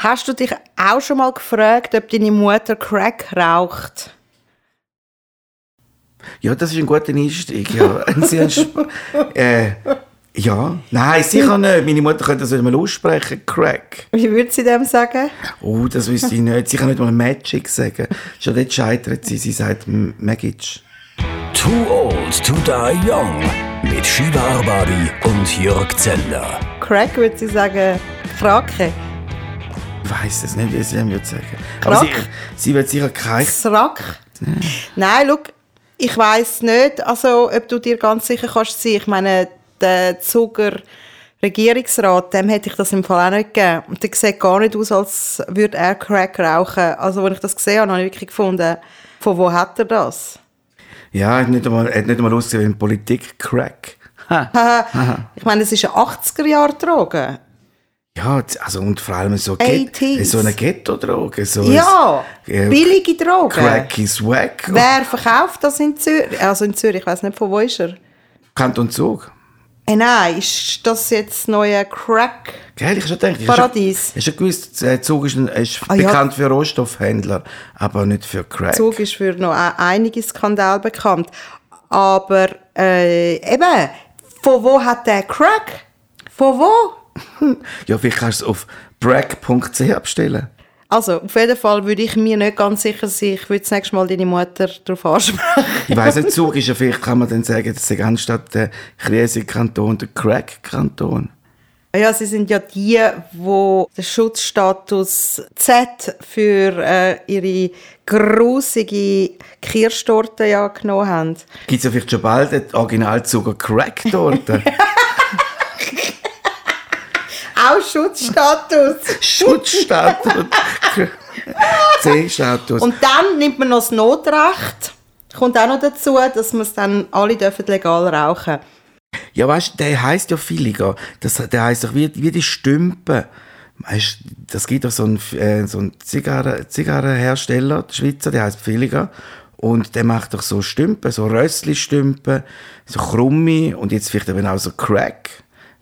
Hast du dich auch schon mal gefragt, ob deine Mutter Crack raucht? Ja, das ist ein guter Einstieg. Ja, äh, ja. nein, sicher nicht. Meine Mutter könnte das nicht mal aussprechen. Crack. Wie würde sie dem sagen? Oh, das wüsste ich nicht. Sie kann nicht mal Magic sagen. Schon dort scheitert sie. Sie sagt Magic. Too Old to Die Young mit Shiva Arbabi und Jörg Zeller. Crack würde sie sagen, Krake. Ich weiss es nicht, wie sie würde sagen. Aber sie, sie wird sicher kein... Srack? Nein, schau, ich weiss nicht, also, ob du dir ganz sicher kannst sein. Ich meine, der Zuger Regierungsrat, dem hätte ich das im Fall auch nicht gegeben. Und der sieht gar nicht aus, als würde er Crack rauchen. Also, als ich das gesehen habe, habe ich wirklich gefunden, von wo hat er das? Ja, er hat nicht einmal, hat nicht einmal ausgesehen wie Politik. Crack. Ich meine, es ist eine 80er-Jahre-Droge. Ja, also und vor allem so, 80s. so eine Ghetto-Droge. So Ja, ein, äh, billige Drogen. Crack is wack. Wer verkauft das in Zürich? Also in Zürich, ich weiß nicht, von wo ist er? Kanton Zug. Hey, nein, ist das jetzt das neue Crack? Gell, ich schon gedacht, Paradies. Hast schon gewusst, äh, Zug ist, ein, ist Ah, ja. bekannt für Rohstoffhändler, aber nicht für Crack. Zug ist für noch e- einige Skandale bekannt. Aber äh, eben, von wo hat der Crack? Von wo? Ja, vielleicht kannst du es auf brack.ch bestellen. Also, auf jeden Fall würde ich mir nicht ganz sicher sein, ich würde das nächste Mal deine Mutter darauf ansprechen. Ich weiss nicht, Zug ist ja vielleicht, kann man dann sagen, das ist anstatt der Kriese-Kanton der Crack-Kanton. Ja, sie sind ja die, wo den Schutzstatus Z für äh, ihre grusige Kirschtorte ja genommen haben. Gibt es ja vielleicht schon bald eine Originalzuger Crack-Torte? Schutzstatus. Schutzstatus. C-Status. Und dann nimmt man noch das Notrecht. Kommt auch noch dazu, dass wir es dann alle dürfen legal rauchen. Ja, weißt du, der heisst ja Filiger. Das, der heisst doch wie, wie die Stümpen. Weißt das gibt doch so einen, äh, so einen Zigarren, Zigarrenhersteller, der Schweizer, der heisst Filiger. Und der macht doch so Stümpen, so Rössli-Stümpen, so krumme und jetzt vielleicht eben auch so Crack.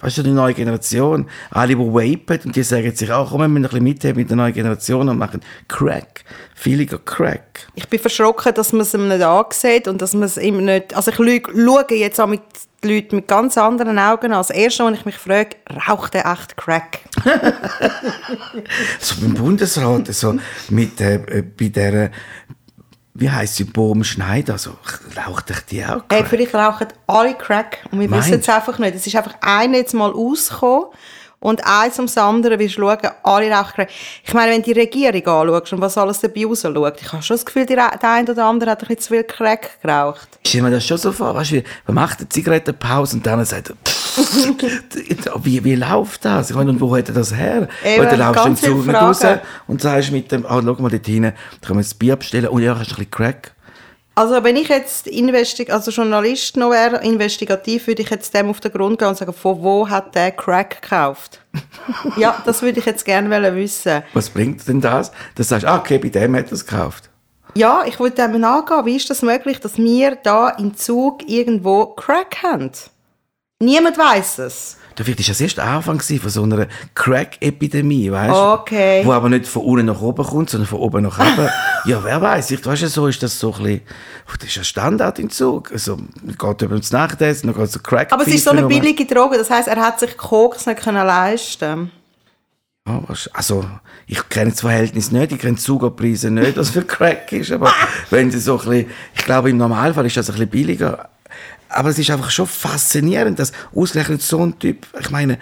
Weißt du, die neue Generation. Alle, die vapen und die sagen sich auch, komm, wir müssen ein bisschen mitheben mit der neuen Generation und machen Crack. Filiger Crack. Ich bin verschrocken, dass man es ihm nicht ansieht und dass man es ihm nicht... Also ich schaue jetzt auch mit die Leute mit ganz anderen Augen an. Das Erste, was ich mich frage, raucht er echt Crack? So beim Bundesrat, so mit, äh, äh, bei der, wie heisst sie, Bohm Schneider, so, raucht ich die auch? Hey, Crack? vielleicht rauchen alle Crack und wir wissen es einfach nicht. Es ist einfach einer jetzt mal rausgekommen und eins ums andere wirst du schauen, alle rauchen Crack. Ich meine, wenn du die Regierung anschaust und was alles dabei rausschaut, ich habe schon das Gefühl, der eine oder andere hat ein bisschen zu viel Crack geraucht. Ich stelle mir das schon so vor, weißt du, wie- man macht eine Zigarettenpause und dann sagt er, wie, wie läuft das? Ich meine, und wo hat er das her? Eben, Oder laufst du im Zug raus und sagst mit dem, ah, schau mal dort hinten, da können wir das Bier bestellen und ja, hast ein bisschen Crack? Also wenn ich jetzt Investi also Journalist noch wäre, investigativ, würde ich jetzt dem auf den Grund gehen und sagen, von wo hat der Crack gekauft? ja, das würde ich jetzt gerne wissen. Was bringt denn das? Dass du sagst, ah, okay, bei dem hat er es gekauft. Ja, ich wollte dem nachgehen. Wie ist das möglich, dass wir da im Zug irgendwo Crack haben? Niemand weiß es. Vielleicht ist das erst der Anfang von so einer Crack-Epidemie, weißt du? Okay. Wo aber nicht von unten nach oben kommt, sondern von oben nach unten. ja, wer weiß? Ich weißt du, so ist das so ein bisschen, das ist ein Standard im Zug. Also, man geht über ins Nachtessen, dann geht so Crack. Aber es ist so eine billige Droge, das heißt, er hat sich Koks nicht können leisten. Ja, Also, ich kenne das Verhältnis nicht, ich kenne die Zugerpreise nicht, was für Crack ist, aber wenn sie so ein bisschen, ich glaube, im Normalfall ist das ein bisschen billiger. Aber es ist einfach schon faszinierend, dass ausgerechnet so ein Typ, ich meine,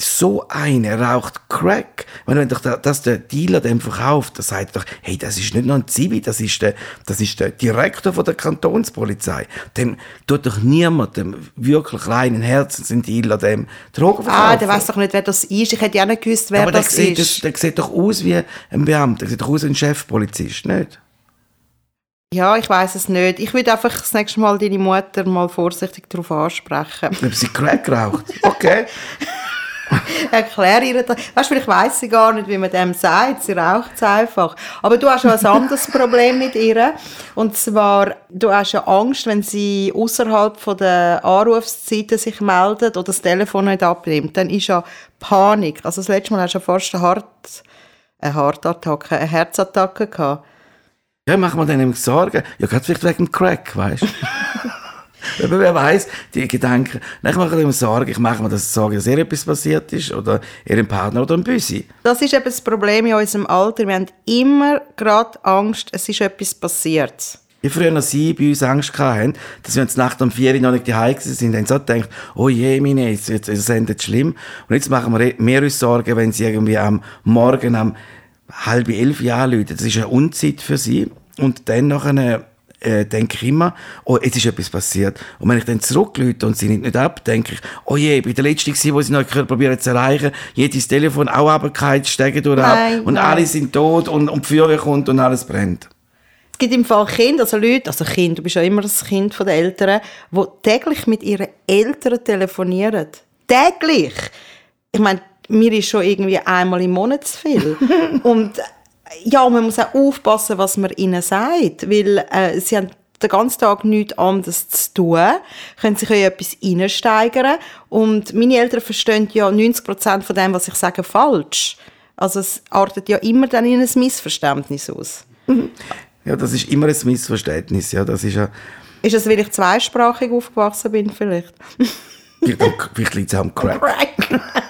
so einer raucht Crack. Wenn, wenn doch der, dass der Dealer dem verkauft, der sagt doch, hey, das ist nicht nur ein Zivi, das ist der, das ist der Direktor von der Kantonspolizei. Dem tut doch niemand, dem wirklich reinen Herzens, ein Dealer, dem Drogen verkaufen. Ah, der weiß doch nicht, wer das ist. Ich hätte ja nicht gewusst, wer Aber der das sieht, ist. das, der sieht doch aus wie ein Beamter, der sieht doch aus wie ein Chefpolizist, nicht? Ja, ich weiß es nicht. Ich würde einfach das nächste Mal deine Mutter mal vorsichtig darauf ansprechen. Ob sie Crack raucht. Okay. Erklär ihr das. Weißt du, vielleicht weiss sie gar nicht, wie man dem sagt. Sie raucht es einfach. Aber du hast schon ein anderes Problem mit ihr. Und zwar, du hast ja Angst, wenn sie außerhalb von der Anrufszeiten sich meldet oder das Telefon nicht abnimmt. Dann ist ja Panik. Also das letzte Mal hast du ja fast einen Hart, eine Hartattacke, eine Herzattacke gehabt. Ja, machen wir dann nämlich Sorgen. Ja, gerade vielleicht wegen dem Crack, weißt du? Wer weiß, die Gedanken. Mache ich mir Sorgen. Ich mache mir das Sorgen, dass ihr etwas passiert ist oder ihrem Partner oder ein Büsi. Das ist eben das Problem in unserem Alter. Wir haben immer gerade Angst, es ist etwas passiert. Wie früher noch sie bei uns Angst hatten, dass wir uns Nacht um vier Uhr noch nicht daheim sind, haben so gedacht, oh je, meine, jetzt, jetzt, jetzt endet schlimm. Und jetzt machen wir mehr uns Sorgen, wenn sie irgendwie am Morgen um halb elf Jahre läuten. Das ist eine Unzeit für sie. Und dann eine äh, denke ich immer, oh, jetzt ist etwas passiert. Und wenn ich dann zurücklüte und sie nimmt nicht ab, denke ich, oh je, ich bin der Letzte gewesen, wo sie noch probieren zu erreichen. Jedes Telefon auch runtergefallen, steigen durch ab. Und nein. alle sind tot und, und die Feuerwehr kommt und alles brennt. Es gibt im Fall Kinder, also Leute, also Kind, du bist ja immer das Kind der Eltern, die täglich mit ihren Eltern telefonieren. Täglich! Ich meine, mir ist schon irgendwie einmal im Monat zu viel. und ja, man muss auch aufpassen, was man ihnen sagt, weil äh, sie haben den ganzen Tag nichts anderes zu tun, können sich in etwas reinsteigern und meine Eltern verstehen ja 90% von dem, was ich sage, falsch. Also es artet ja immer dann in ein Missverständnis aus. Ja, das ist immer ein Missverständnis, ja, das ist ja... Ist es, weil ich zweisprachig aufgewachsen bin, vielleicht? vielleicht liegt es auch am Crack. Crack.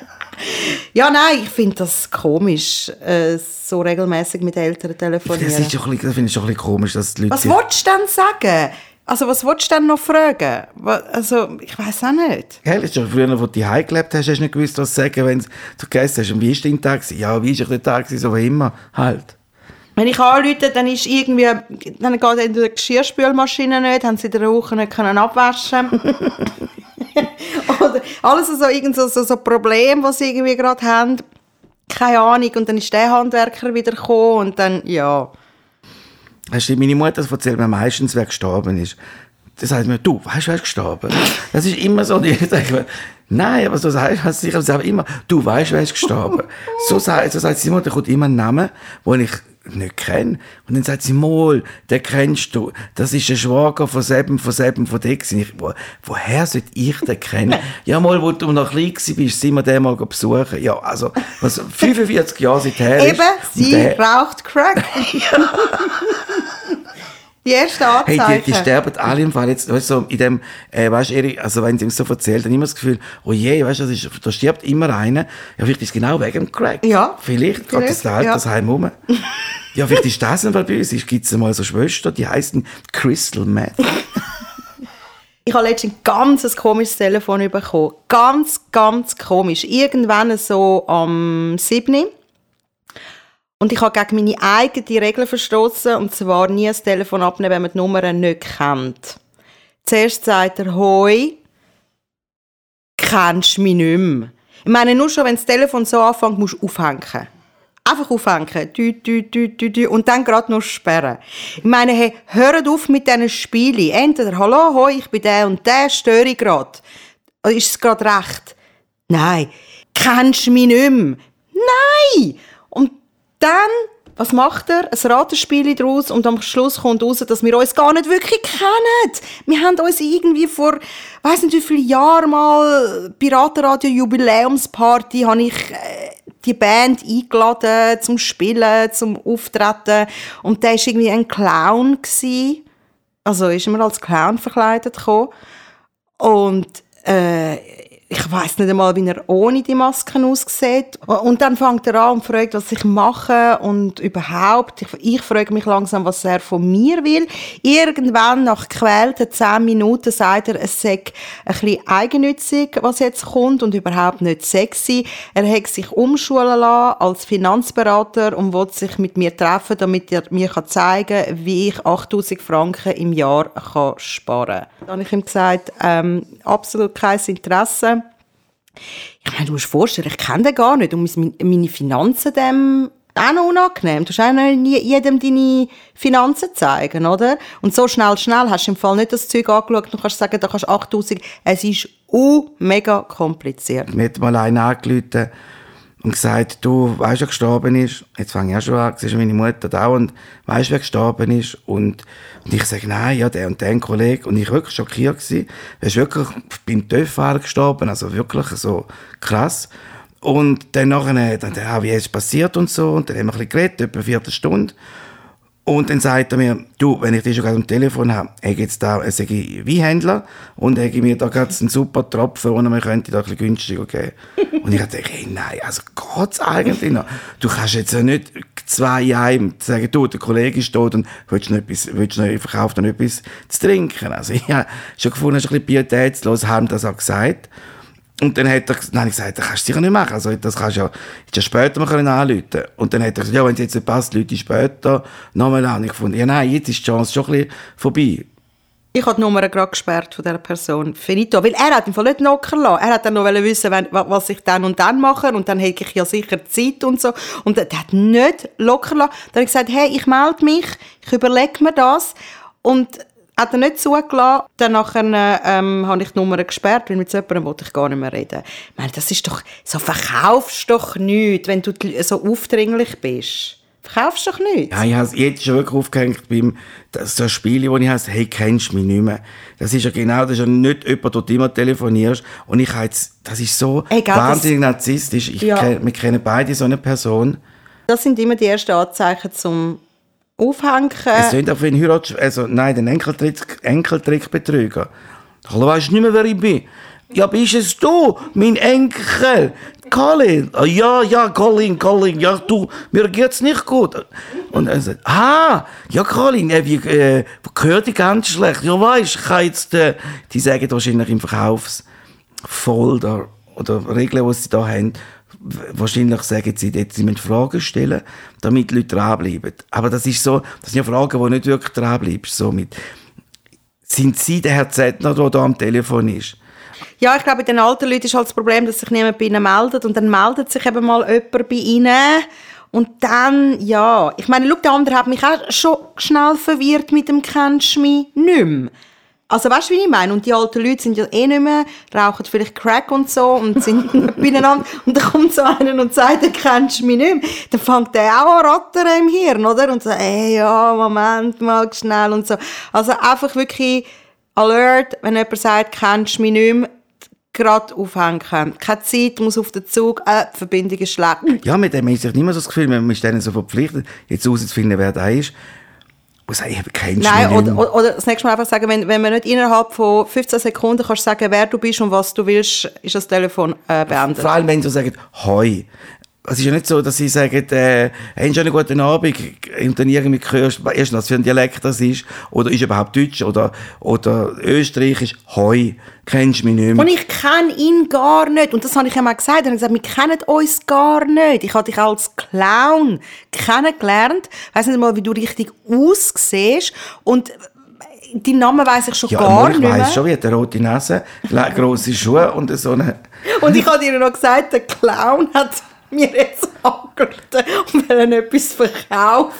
Ja, nein, ich finde das komisch, äh, so regelmäßig mit Eltern telefonieren. Das, ist schon ein bisschen, das finde ich schon ein bisschen komisch, dass die Leute... Was willst du denn sagen? Also was willst du denn noch fragen? Also, ich weiß auch nicht. Gell, hast du früher, als du die gelebt hast, hast du nicht gewusst, was zu sagen, wenn du gegessen hast. Und wie war dein Tag? Ja, wie war der Tag? So wie immer, halt. Wenn ich anrufe, dann ist irgendwie, dann geht in der Geschirrspülmaschine nicht, haben sie in der Woche nicht können abwaschen Oder alles so, irgend so, so, so Probleme, die sie irgendwie gerade haben. Keine Ahnung. Und dann ist der Handwerker wieder gekommen und dann, ja. Hast du, meine Mutter erzählt mir meistens, wer gestorben ist. Das sagt mir, du, weißt du, wer ist gestorben? Das ist immer so, die denke mir, nein, aber so sagt man sich aber immer, du weißt, wer ist gestorben. So sagt, so sagt sie immer, da kommt immer ein Name, den ich nicht kenne. Und dann sagt sie, Mol, den kennst du. Das ist ein Schwager von Seben, von Seben, von dir. Ich, wo, woher sollte ich den kennen? ja, mal, wo du noch klein bist, sind wir den mal besuchen. Ja, also, was 45 Jahre seither ist. Eben, sie der- raucht Crack. Die erste Anzeige. Hey, die, die sterben alle im Fall jetzt, weißt du, so in dem, äh, weißt du, Erik, also wenn sie ihm so erzählt, dann immer das Gefühl, oh je, weißt du, das ist, da stirbt immer einer. Ja, vielleicht ist es genau wegen dem Crack. Ja. Vielleicht, geht das Vielleicht, Altersheim rum. ja, vielleicht ist das ein Fall bei uns. Gibt es mal so Schwestern, die heißen Crystal Meth. Ich habe letztens ein ganz komisches Telefon bekommen. Ganz, ganz komisch. Irgendwann so am 7. Und ich habe gegen meine eigene Regel verstoßen und zwar nie das Telefon abnehmen, wenn man die Nummer nicht kennt. Zuerst sagt er, hoi, kennst du mich nicht mehr. Ich meine, nur schon, wenn das Telefon so anfängt, musst du aufhängen. Einfach aufhängen. Dü, dü, dü, dü, dü, und dann gerade noch sperren. Ich meine, hey, hört auf mit diesen Spielen. Entweder, hallo, hoi, ich bin der und der, störe ich gerade. Ist es gerade recht? Nein. Kennst du mich nicht mehr? Nein! Und dann, was macht er? Ein Ratenspiel daraus und am Schluss kommt raus, dass wir uns gar nicht wirklich kennen. Wir haben uns irgendwie vor, weiß nicht wie viele Jahren mal, Piratenradio Jubiläumsparty, habe ich äh, die Band eingeladen zum Spielen, zum Auftreten und der war irgendwie ein Clown. Gewesen. Also ist immer als Clown verkleidet gekommen. Und äh, ich weiß nicht einmal, wie er ohne die Masken aussieht. Und dann fängt er an und fragt, was ich mache und überhaupt. Ich, ich frage mich langsam, was er von mir will. Irgendwann, nach gequälten zehn Minuten, sagt er, es sei ein bisschen eigennützig, was jetzt kommt und überhaupt nicht sexy. Er hat sich umschulen lassen als Finanzberater und will sich mit mir treffen, damit er mir zeigen kann, wie ich 8000 Franken im Jahr kann sparen kann. Dann habe ich ihm gesagt, ähm, absolut kein Interesse. Ich meine, du musst dir vorstellen, ich kenne den gar nicht und mein- meine Finanzen dem auch noch unangenehm. Du musst auch noch jedem deine Finanzen zeigen, oder? Und so schnell, schnell hast du im Fall nicht das Zeug angeschaut und kannst sagen, da kannst du 8000. Es ist uh, mega kompliziert. Mir hat mal einer angerufen und gesagt, du weißt, wer gestorben ist. Jetzt fange ich auch schon an, siehst meine Mutter dauernd, weißt, wer gestorben ist. Und, und ich sage, nein, ja, der und der Kollege. Und ich war wirklich schockiert gewesen. Er ist wirklich beim TÜV-Fahrer gestorben, also wirklich so krass. Und dann nachher, dann, ah, wie ist es passiert und so. Und dann haben wir ein bisschen geredet, etwa eine Viertelstunde. Und dann sagt er mir, du, wenn ich dich schon gerade am Telefon habe, ich jetzt da, sage ich, Weinhändler und habe mir da gerade einen super Tropfen, den er mir könnte da ein bisschen günstiger geben. und ich dachte, hey, nein, also geht's eigentlich noch? Du kannst jetzt ja nicht zwei Jahre sagen, du, der Kollege ist tot und willst du noch etwas, willst du noch, verkauft noch etwas zu trinken? Also ich habe schon gefunden, es ist ein bisschen pietätslos, haben das auch gesagt. Und dann hat er, dann habe ich gesagt, das kannst du sicher nicht machen. Also, das kannst du ja, ja später mal anrufen Und dann hat er gesagt, ja, wenn es jetzt nicht passt, Leute später nochmal an. Ich gefunden, ja, nein, jetzt ist die Chance schon ein bisschen vorbei. Ich habe die Nummer gerade gesperrt von dieser Person. Finito. Weil er hat im Fall nicht locker lassen. Er hat dann noch wissen, was ich dann und dann mache. Und dann hätte ich ja sicher Zeit und so. Und er hat nicht locker lassen. Dann habe ich gesagt, hey, ich melde mich. Ich überlege mir das. Und hat er nicht zugelassen. Dann nachher, ähm, habe ich die Nummer gesperrt, weil mit so jemandem wollte ich gar nicht mehr reden. Ich meine, das ist doch, so verkaufst du doch nichts, wenn du so aufdringlich bist. Verkaufst du doch nichts. Ja, ich habe jetzt schon wirklich aufgehängt beim das, so Spiel, wo ich heiße, hey, kennst du mich nicht mehr. Das ist ja genau, das ist ja nicht jemand, der du immer telefonierst. Und ich habe jetzt, das ist so Egal, wahnsinnig das, narzisstisch. Ich ja. wir kennen beide so eine Person. Das sind immer die ersten Anzeichen zum aufhängen. Es sind auch wie. Also, nein, den Enkeltrick, Enkeltrickbetrüger. Hallo, weißt du nicht mehr, wer ich bin? Ja, bist es du, mein Enkel? Colin? Ah, ja, ja, Colin, Colin, ja, du, mir geht's nicht gut. Und er sagt, ah, ja, Colin, äh, wie, äh, gehört die ganz schlecht? Ja, weißt ich kann jetzt, äh, die sagen wahrscheinlich im Verkaufsfolder oder Regeln, die sie da haben, wahrscheinlich sagen sie dort, sie müssen Fragen stellen, damit die Leute dranbleiben. Aber das ist so, das sind ja Fragen, wo nicht wirklich dranbleibst. So mit, sind Sie der Herr Zettner, der da am Telefon ist? Ja, ich glaube, bei den alten Leuten ist halt das Problem, dass sich niemand bei ihnen meldet und dann meldet sich eben mal jemand bei ihnen und dann, ja, ich meine, schau, der andere hat mich auch schon schnell verwirrt mit dem «Kennst du mich?» nicht mehr. Also weißt du, wie ich meine? Und die alten Leute sind ja eh nicht mehr, rauchen vielleicht Crack und so und sind beieinander. Und dann kommt so einer und sagt, du kennst mich nicht mehr. Dann fängt der auch an rattern im Hirn, oder? Und sagt, ey, ja, Moment mal, schnell und so. Also einfach wirklich Alert, wenn jemand sagt, kennst du mich nicht mehr, gerade aufhängen. Keine Zeit, muss auf den Zug, äh, die Verbindung ist schlecht. Ja, mit dem ich nicht mehr so das Gefühl, man ist denen so verpflichtet, jetzt herauszufinden, wer da ist und sagen, ich habe keinen Nein, oder, oder, oder, das nächste Mal einfach sagen, wenn, wenn man nicht innerhalb von 15 Sekunden kannst sagen, wer du bist und was du willst, ist das Telefon äh, beendet. Vor allem, wenn du sagst, hoi. Es ist ja nicht so, dass sie sagen, äh, einen guten Abend und dann irgendwie hörst, erst was für ein Dialekt das ist, oder ist überhaupt Deutsch oder, oder Österreichisch, hoi, kennst du mich nicht mehr. Und ich kenne ihn gar nicht. Und das habe ich ihm auch gesagt. Er hat gesagt, wir kennen uns gar nicht. Ich habe dich als Clown kennengelernt. Ich weiss nicht mal, wie du richtig aussiehst. Und deinen Namen weiss ich schon ja, gar nicht mehr. ich weiss schon, wie eine rote Nase, grosse Schuhe und so eine... und ich habe dir noch gesagt, der Clown hat mir jetzt angerufen und will etwas verkaufen.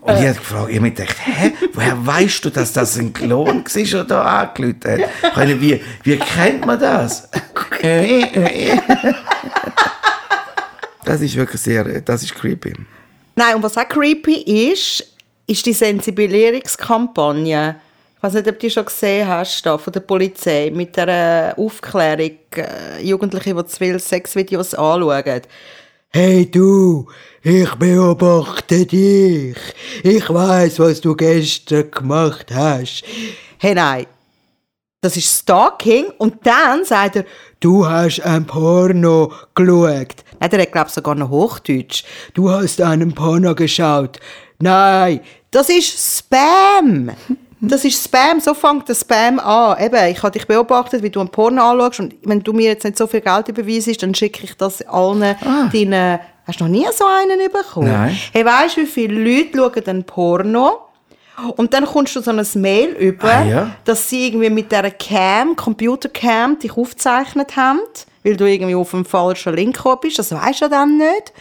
Und ich habe gefragt, ich habe gedacht, hä, woher weißt du, dass das ein Klon war, der da angerufen hat? Ich meine, wie, wie kennt man das? das ist wirklich sehr, das ist creepy. Nein, und was auch creepy ist, ist die Sensibilisierungskampagne. Ich weiß nicht, ob du die schon gesehen hast, da, von der Polizei, mit der Aufklärung, äh, Jugendliche, die zu viele Sexvideos anschauen. Hey du, ich beobachte dich. Ich weiß, was du gestern gemacht hast. Hey nein, das ist Stalking und dann sagt er, du hast ein Porno geschaut. Nein, der hat glaube ich sogar noch Hochdeutsch. Du hast einen Porno geschaut. Nein, das ist Spam. Das ist Spam, so fängt der Spam an. Eben, ich habe dich beobachtet, wie du ein Porno anschaust und wenn du mir jetzt nicht so viel Geld überweisst, dann schicke ich das allen ah. deinen... Hast du noch nie so einen bekommen? Nein. Hey, weißt du, wie viele Leute schauen ein Porno und dann kommst du so ein Mail über, ah, ja? dass sie irgendwie mit dieser Cam, Computercam, dich aufgezeichnet haben, weil du irgendwie auf einem falschen Link gekommen bist. Das weisst du dann nicht.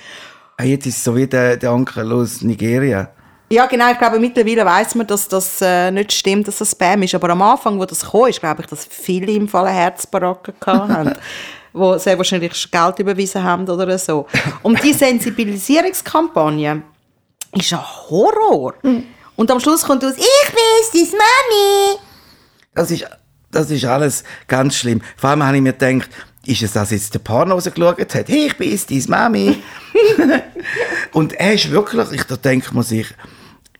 Ah, jetzt ist es so wie der, der Onkel aus Nigeria. Ja, genau. Ich glaube, mittlerweile weiß man, dass das äh, nicht stimmt, dass das Spam ist. Aber am Anfang, wo das kam, ist, glaube ich, dass viele im Fall Herzbaracken hatten. wo sehr wahrscheinlich Geld überwiesen haben oder so. Und die Sensibilisierungskampagne ist ein Horror. Und am Schluss kommt aus, ich bin's, deine Mami. Das ist, das ist alles ganz schlimm. Vor allem habe ich mir gedacht, ist es das jetzt der Porno rausgeschaut hat? Hey, ich bin deine Mami. und er ist wirklich, ich, da denkt man sich,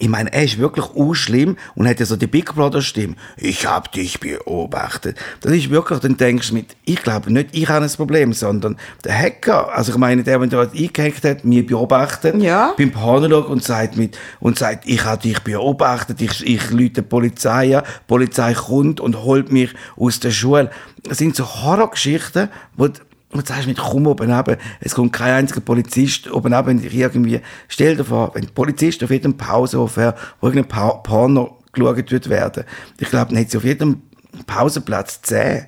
ich meine, er ist wirklich unschlimm und hat ja so die Big Brother Stimme. Ich hab dich beobachtet. Das ist wirklich, dann denkst du mit, ich glaube nicht, ich habe ein Problem, sondern der Hacker, also ich meine, der, der eingehackt hat, mir beobachtet, Ja. beim Pornolog und sagt mit, und sagt, ich habe dich beobachtet, ich, ich lüte die Polizei an, die Polizei kommt und holt mich aus der Schule. Das sind so Horrorgeschichten, wo du- wo du sagst, mit komm oben runter, es kommt kein einziger Polizist oben runter, und ich irgendwie, stell dir vor, wenn die Polizisten auf jedem Pausenhof wäre, wo irgendein Pa- Porno geschaut wird werden, ich glaube, dann hätte sie auf jedem Pausenplatz zehn.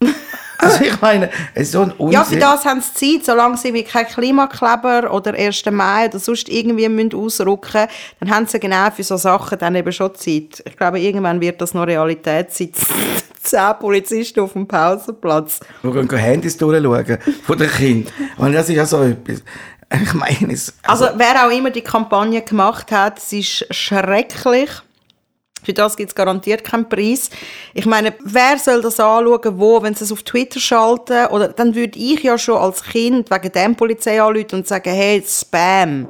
also ich meine, es ist so ein Unsinn. Ja, für das haben sie Zeit. Solange sie wie kein Klimakleber oder 1. Mai oder sonst irgendwie müssen ausrücken dann haben sie genau für so Sachen dann eben schon Zeit. Ich glaube, irgendwann wird das noch Realität sein. Zehn Polizisten auf dem Pausenplatz. Wir gehen Handys durchschauen von den Kindern. Und das ist ja so etwas. Ich meine, es, Also, wer auch immer die Kampagne gemacht hat, es ist schrecklich. Für das gibt es garantiert keinen Preis. Ich meine, wer soll das anschauen, wo, wenn sie es auf Twitter schalten? Oder dann würde ich ja schon als Kind wegen dem Polizei anrufen und sagen, hey, Spam,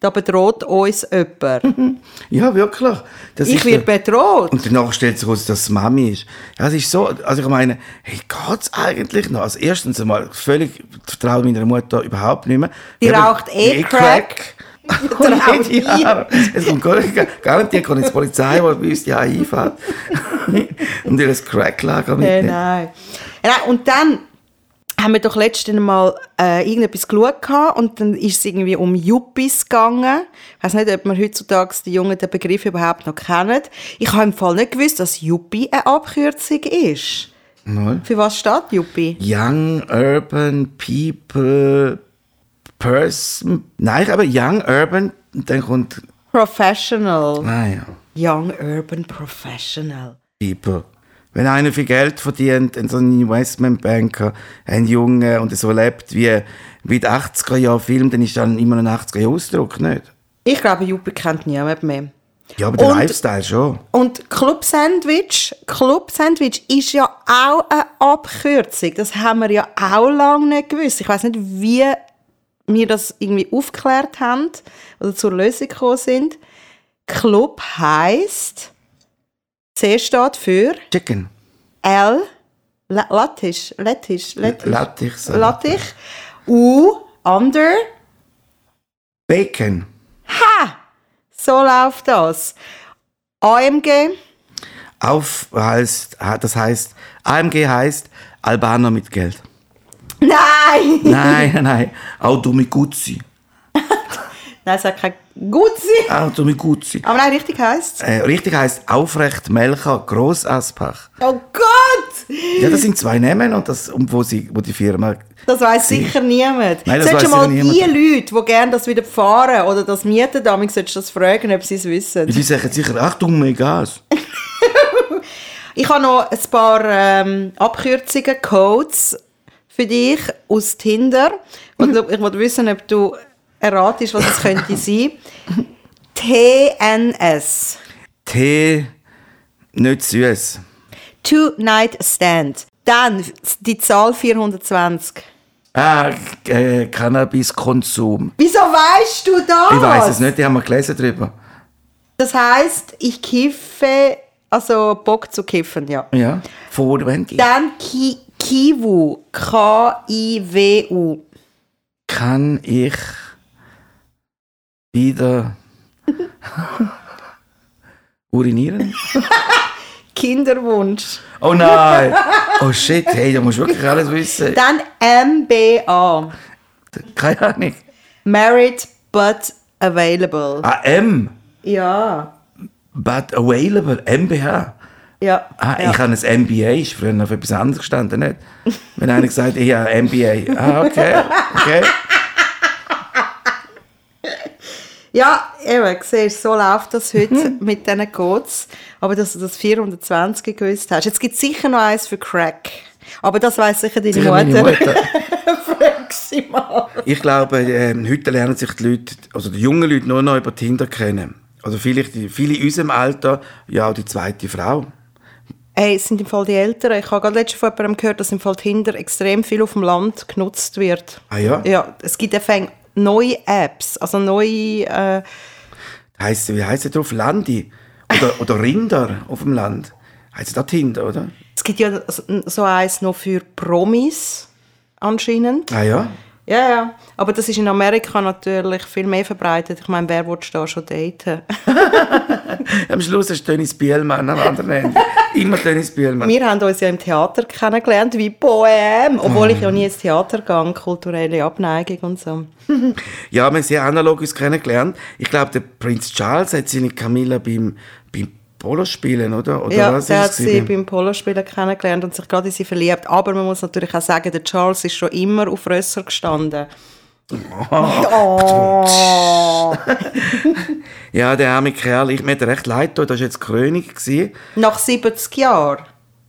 da bedroht uns jemand. ja, wirklich. Das ich werde bedroht. Und danach stellt sich heraus, dass es Mami ist. Ja, es ist so, also ich meine, hey, geht's eigentlich noch? Also erstens einmal, völlig vertraue meiner Mutter überhaupt nicht mehr. Die Ja, raucht eh Crack. Traut Und ja, es kommt gar nicht, garantiert kommt jetzt die Polizei, die bei uns die einfährt. und ihr das Crack-Lager Nein, mitnimmt. nein. Ja, nein. Und dann haben wir doch letztens mal äh, irgendetwas geschaut und dann ist es irgendwie um Yuppies gegangen. Ich weiß nicht, ob man heutzutage die Jungen den Begriff überhaupt noch kennen. Ich habe im Fall nicht gewusst, dass Yuppie eine Abkürzung ist. Mal. Für was steht Yuppie? Young Urban People Person. Nein, aber Young Urban, und dann kommt, Professional. naja, Young Urban Professional. People. Wenn einer viel Geld verdient, in so einem Investmentbanker, ein Junge und so lebt wie, wie die 80er Jahre Film, dann ist dann immer ein 80er Jahre Ausdruck, nicht? Ich glaube, Yuppie kennt niemand mehr. Ja, aber der Und- Lifestyle schon. Und Club Sandwich, Club Sandwich ist ja auch eine Abkürzung. Das haben wir ja auch lange nicht gewusst. Ich weiß nicht, wie wir das irgendwie aufgeklärt haben oder zur Lösung gekommen sind. Club heißt C steht für Chicken. L, La- Lattisch, Lettisch, Lettisch, Lattich. so. U, Under, Bacon. Ha! So läuft das. AMG, Auf heißt, das heißt, AMG heißt Albaner mit Geld. nein! Nein, nein, Auto mit Guzzi. Nein, es hat kein Gutsein. Auto mit Guzzi. Aber nein, richtig heisst Äh, richtig heißt Aufrecht Melcher Grossaspach. Oh Gott! Ja, das sind zwei Namen und das, um wo, sie, wo die Firma. Das weiß sicher niemand. Nein, das solltest du mal die. Leute, die gerne das wieder fahren oder das mieten, damit solltest du das fragen, ob sie es wissen. Die sagen sicher, Achtung, mein Gas. Ich habe noch ein paar ähm, Abkürzungen, Codes für dich aus Tinder. Und ich wollte wissen, ob du erratest, was es könnte sein. TNS. Tee, nicht süß. Two Night Stand. Dann die Zahl 420. Ah, äh, Cannabiskonsum. Wieso weißt du das? Ich weiß es nicht, die haben wir gelesen drüber. Das heißt, ich kiffe, also Bock zu kiffen, ja. Ja, vor die. Dann Ki Kiwu. K-I-W-U. Kann ich wieder urinieren? Kinderwunsch. Oh nein! Oh shit, hey, da musst du wirklich alles wissen. Dann MBA. Keine Ahnung. Married but available. Ah, M. Ja. But available. MBH. Ja. Ah, ja. ich habe ein MBA, ist früher noch auf etwas anderes gestanden, nicht? Wenn einer gesagt hat, ich habe ein MBA. Ah, okay, okay. Ja, eben, siehst, so läuft das heute mit diesen Codes. Aber dass du das 420 gewusst hast. Jetzt gibt es sicher noch eins für Crack. Aber das weiß sicher deine Sicher Mutter. Mutter. Frag sie mal. Ich glaube, ähm, heute lernen sich die Leute, also die jungen Leute nur noch über Tinder kennen. Oder vielleicht die, viele in unserem Alter, ja auch die zweite Frau. Hey, es sind im Fall die Eltern. Ich habe gerade letztens von jemandem gehört, dass im Fall Tinder extrem viel auf dem Land genutzt wird. Ah ja? Ja, es gibt einfach neue Apps, also neue... Äh, Heisst, wie heisst es drauf? Landi? Oder, oder Rinder auf dem Land? Heisst das Tinder, oder? es gibt ja so eins noch für Promis anscheinend. Ah ja? Ja, ja. Aber das ist in Amerika natürlich viel mehr verbreitet. Ich meine, wer will da schon daten? Am Schluss ist Dennis Bielmann am anderen Ende. Immer Dennis Bielmann. Wir haben uns ja im Theater kennengelernt, wie Poem. Obwohl ich ja nie ins Theater gehe, kulturelle Abneigung und so. Ja, wir haben sehr analog uns kennengelernt. Ich glaube, der Prinz Charles hat seine Camilla beim, beim Polospielen, oder? oder ja, was ist hat sie beim Polospielen kennengelernt und sich gerade in sie verliebt. Aber man muss natürlich auch sagen, der Charles ist schon immer auf Rösser gestanden. Oh. Ja, der arme Kerl. Ich, mir er recht leid. Das war jetzt König. Gewesen. Nach 70 Jahren.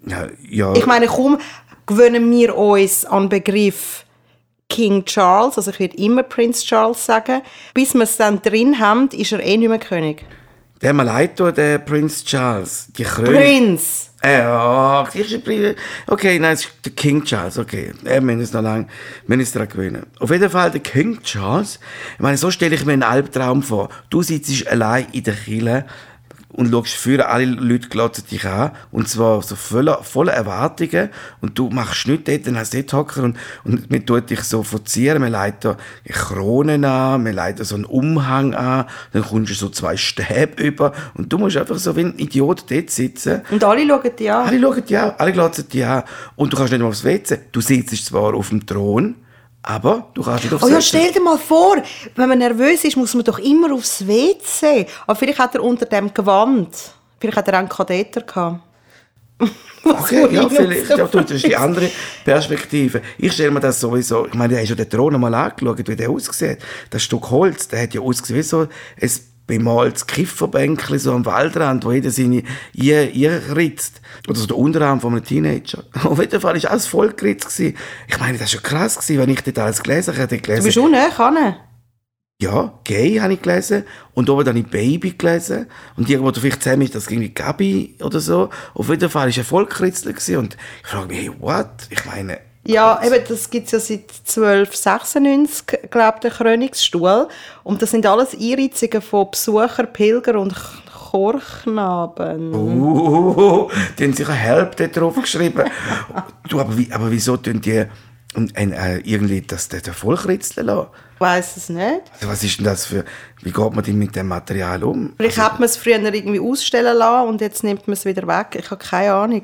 Ja, ja. Ich meine, kaum gewöhnen wir uns an den Begriff King Charles, also ich würde immer Prince Charles sagen, bis wir es dann drin haben, ist er eh nicht mehr König. Der mir leid getan, der Prinz Charles. Die König. Prince! Äh, Pri- Okay, nein, es ist der King Charles, okay. Wir müssen noch lange, wir müssen daran gewöhnen. Auf jeden Fall, der King Charles, ich meine, so stelle ich mir einen Albtraum vor. Du sitzt allein in der Kille und schaust für alle Leute glotzen dich an. Und zwar so voller, voller Erwartungen. Und du machst nichts dort, dann hast du dort hocken und, und man tut dich so verzieren. Man legt da eine Krone an, man legt da so einen Umhang an, dann kommst du so zwei Stäbe über und du musst einfach so wie ein Idiot dort sitzen. Und alle schauen dich an. Alle schauen dich an, alle glotzen dich an. Und du kannst nicht mal aufs WC. Du sitzt zwar auf dem Thron, aber du kannst nicht aufs Oh ja, stell dir mal vor, wenn man nervös ist, muss man doch immer aufs WC. Aber vielleicht hat er unter dem Gewand, vielleicht hat er einen Katheter gehabt. Okay, ja, vielleicht. Ja, du, das ist die andere Perspektive. Ich stelle mir das sowieso, ich meine, du hast ja den Thron mal angeschaut, wie der aussieht. Das Stück Holz, der hat ja ausgesehen wie so ein bemaltes Kifferbänkchen so am Waldrand, wo jeder seine ihr, ihr ritzt. Oder so der Unterarm von einem Teenager. Auf jeden Fall war alles vollgeritzt. gewesen. Ich meine, das war schon krass, gewesen, wenn ich das alles gelesen habe. Hätte Du gelesen, bist auch kann ja, Gay habe ich gelesen. Und oben dann ich Baby gelesen. Und irgendwo vielleicht zusammen ist das irgendwie Gabi oder so. Auf jeden Fall war er Vollkritzler gewesen. Und ich frage mich, hey, what? Ich meine, Ja, eben, das gibt es ja seit 1296, glaube ich, der Königsstuhl. Und das sind alles Einreizungen von Besucher, Pilger und Ch- Chorknaben. uh, die haben sicher Help dort drauf geschrieben. du, aber, wie, aber wieso tun die ein, ein, äh, irgendwie das, das, Vollkritzeln lassen? Ich weiss es nicht. Also was ist denn das für, wie geht man denn mit dem Material um? Vielleicht hat man es früher irgendwie ausstellen lassen und jetzt nimmt man es wieder weg. Ich habe keine Ahnung.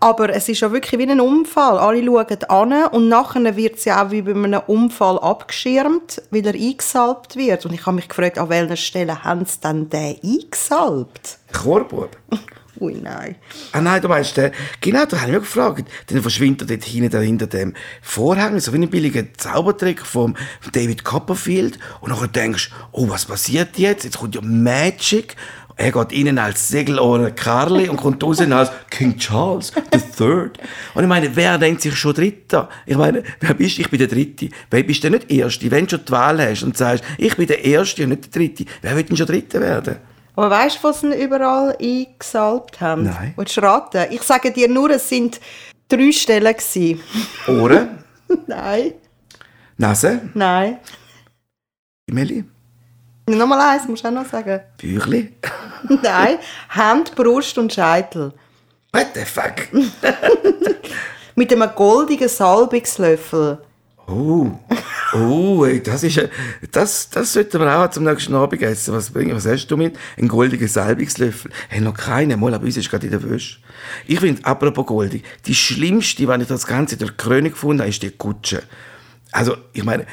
Aber es ist ja wirklich wie ein Unfall. Alle schauen an und nachher wird es ja auch wie bei einem Unfall abgeschirmt, weil er eingesalbt wird. Und ich habe mich gefragt, an welcher Stelle haben sie denn den eingesalbt? Chorbub? Ui, nein. Ah nein, du weißt, der, genau, da habe ich mich gefragt. Dann verschwindet er dort hinten, hinter dem Vorhang, so wie ein billiger Zaubertrick von David Copperfield. Und nachher denkst du, oh, was passiert jetzt? Jetzt kommt ja Magic. Er geht innen als Segelohren Carly und kommt raus als King Charles III. Und ich meine, wer denkt sich schon Dritter? Ich meine, wer bist du? Ich bin der Dritte. Wer bist du nicht Erste? Wenn du schon die Wahl hast und sagst, ich bin der Erste und nicht der Dritte, wer wird denn schon Dritter werden? Aber weißt du, was sie überall eingesalbt haben? Nein. Willst du raten? Ich sage dir nur, es sind drei Stellen. Gewesen. Ohren, nein, Nase, nein. Meli, Nochmal eins, musst du auch noch sagen. Büchli. nein, Hand, Brust und Scheitel. What the fuck? Mit einem goldigen Salbungslöffel. Oh, oh, ey, das ist, das, das sollten wir auch zum nächsten Abend essen. Was bringen, was hast du mit? Ein goldiger Salbungslöffel. Hey, noch keine, mal, aber uns ist gerade in der Wäsche. Ich finde, apropos goldig, die schlimmste, wenn ich das Ganze durch die Krone gefunden habe, ist die Kutsche. Also, ich meine,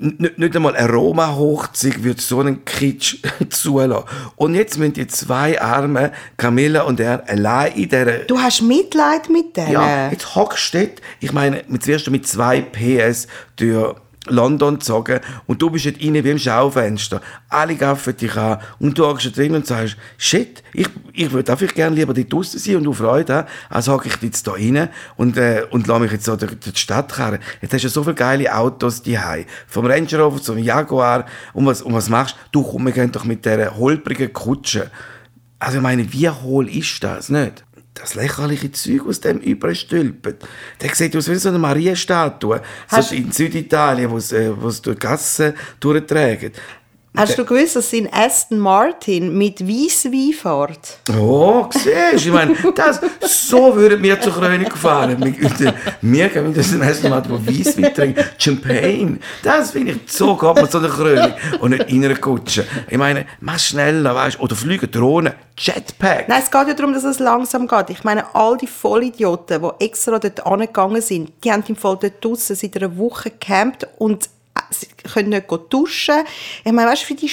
n- nicht einmal eine Roma-Hochzeit würde so einen Kitsch zulassen. Und jetzt müssen die zwei Arme, Camilla und er, allein in dieser Du hast Mitleid mit denen? ja, jetzt hockst du dort, ich meine, mit zuerst mit zwei PS durch London gezogen und du bist dort rein wie im Schaufenster. Alle gaffen dich an und du hockst drin und sagst, shit, ich, ich würde einfach gerne lieber dort draussen sein und du Freude haben, als hocke ich jetzt da rein und, äh, und lasse mich jetzt so durch, durch die Stadt fahren. Jetzt hast du so viele geile Autos die Vom Range Rover zum Jaguar. Und was, und was machst du? Du, komm, wir gehen doch mit dieser holprigen Kutsche. Also ich meine, wie hohl ist das, nicht? Das lächerliche Zeug aus dem überstülpen. Der sieht aus wie so eine Marienstatue. So in Süditalien, wo äh, wo es durch die Gassen durchträgt. Hast du gewusst, dass in Aston Martin mit Weisswein fährt? Oh, siehst du, ich meine, das, so würden wir zur Krönung fahren. Wir, wir gehen das im ersten Mal, wo Weisswein trinken, Champagne. Das finde ich, so geht man zu der Krönung und nicht in einer Kutsche. Ich meine, mach schneller, weißt du, oder fliegen Drohnen, Jetpack. Nein, es geht ja darum, dass es langsam geht. Ich meine, all die Vollidioten, die extra dort angegangen sind, die haben im Fall dort draussen seit einer Woche gecampt und sie können nicht duschen. Ich meine, weißt du, wie die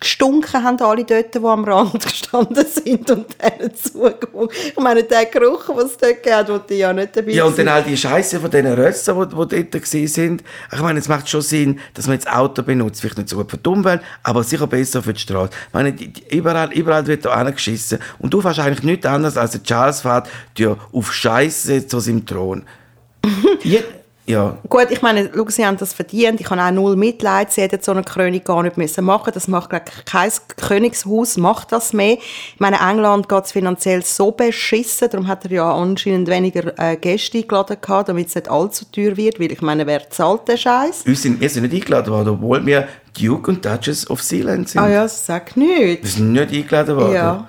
gestunken haben alle dort, die am Rand gestanden sind und denen zugeguckt. Ich meine, der Geruch, den es dort gab, wollte ich ja nicht dabei Ja, und dann all die Scheiße von diesen Rössen, die, die dort waren. Ich meine, es macht schon Sinn, dass man jetzt Auto benutzt. Vielleicht nicht so gut für die Umwelt, aber sicher besser für die Straße. Ich meine, die, die, überall, überall wird da angeschissen. Und du fährst eigentlich nichts anderes als der Charles fährt auf Scheiße zu seinem Thron. Ja. Gut, ich meine, schau, sie haben das verdient. Ich habe auch null Mitleid. Sie hätten so eine Krönung gar nicht müssen machen Das macht kein Königshaus macht das mehr. Ich meine, England geht es finanziell so beschissen. Darum hat er ja anscheinend weniger äh, Gäste eingeladen gehabt, damit es nicht allzu teuer wird. Weil ich meine, wer zahlt den Scheiß? Wir sind, wir sind nicht eingeladen worden, obwohl wir Duke und Duchess of Sealand sind. Ah ja, sag nicht. Wir sind nicht eingeladen worden. Ja.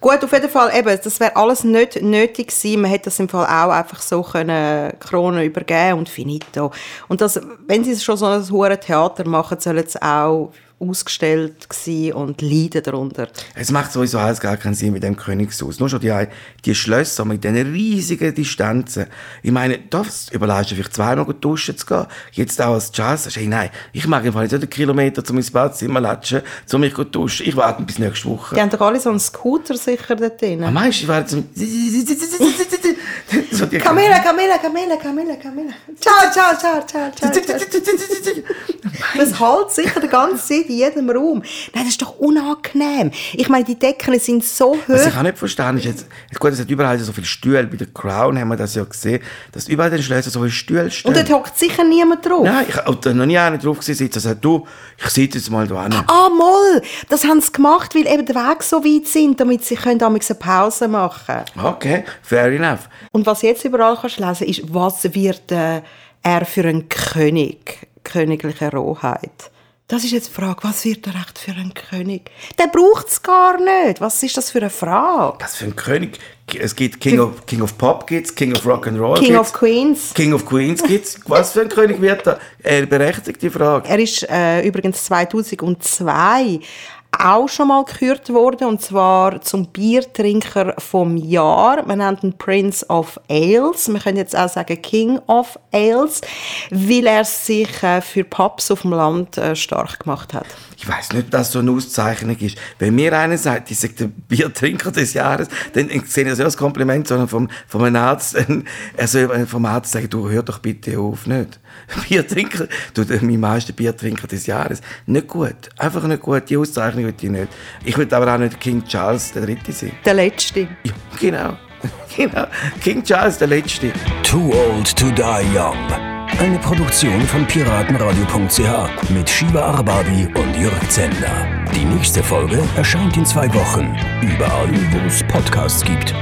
Gut, auf jeden Fall, eben, das wäre alles nicht nötig gewesen. Man hätte das im Fall auch einfach so können Kronen übergeben und finito. Und das, wenn sie schon so ein hohes Theater machen, sollen sie auch ausgestellt und leiden darunter. Es macht sowieso alles gar keinen Sinn mit dem Königshaus. Nur schon die, die Schlösser mit diesen riesigen Distanzen. Ich meine, da überlegst du vielleicht zweimal gut duschen zu gehen. Jetzt auch als Jazz. Hey, nein, ich mag einfach nicht einen Kilometer zu meinem Badzimmer latschen, zu mich gut duschen. Ich warte bis nächste Woche. Die haben doch alle so einen Scooter sicher dort drin. Meinst du, ich warte zum... Camilla, Camilla, Camilla, Camilla, Camilla. Ciao, ciao, ciao, ciao, ciao. Das hält sicher die ganze Zeit in jedem Raum. Nein, das ist doch unangenehm. Ich meine, die Decken sind so hoch. Was ich auch nicht verstanden ist, jetzt, gut, es hat überall so viele Stühle. Bei der Crown haben wir das ja gesehen, dass überall den Schlössern so viele Stühle stehen. Und dort hockt sicher niemand drauf. Nein, ich habe noch nie einen drauf gesehen. Sagt, du, ich sitze jetzt mal da hin. Ah, moll! Das haben sie gemacht, weil eben der Weg so weit sind, damit sie können eine Pause machen können. Okay, fair enough. Und was jetzt überall kannst lesen ist, was wird äh, er für ein König, königliche Rohheit? Das ist jetzt die Frage, was wird er echt für ein König? Der braucht es gar nicht. Was ist das für eine Frage? Was für ein König? Es gibt King of, King of Pop, gibt's, King of Rock and Roll, King of Queens. King of Queens gibt's. Was für ein König wird er? Eine berechtigte Frage. Er ist äh, übrigens 2002 auch schon mal gekürt worden, und zwar zum Biertrinker vom Jahr. Man nennt ihn Prince of Ales. Man könnte jetzt auch sagen King of Ales, weil er sich äh, für Pubs auf dem Land äh, stark gemacht hat. Ich weiß nicht, ob das so eine Auszeichnung ist. Wenn mir einer sagt, ich sage der Biertrinker des Jahres, dann sehe ich das nicht als Kompliment, sondern vom, vom Arzt, soll vom Arzt sagen, du hör doch bitte auf, nicht. Biertrinker, du, mein meisten Biertrinker des Jahres. Nicht gut. Einfach nicht gut. Die Auszeichnung will ich nicht. Ich will aber auch nicht King Charles der Dritte sein. Der Letzte. Ja, genau. genau. King Charles der Letzte. Too Old to Die Young. Eine Produktion von piratenradio.ch mit Shiva Arbabi und Jörg Zender. Die nächste Folge erscheint in zwei Wochen. Überall, wo es Podcasts gibt.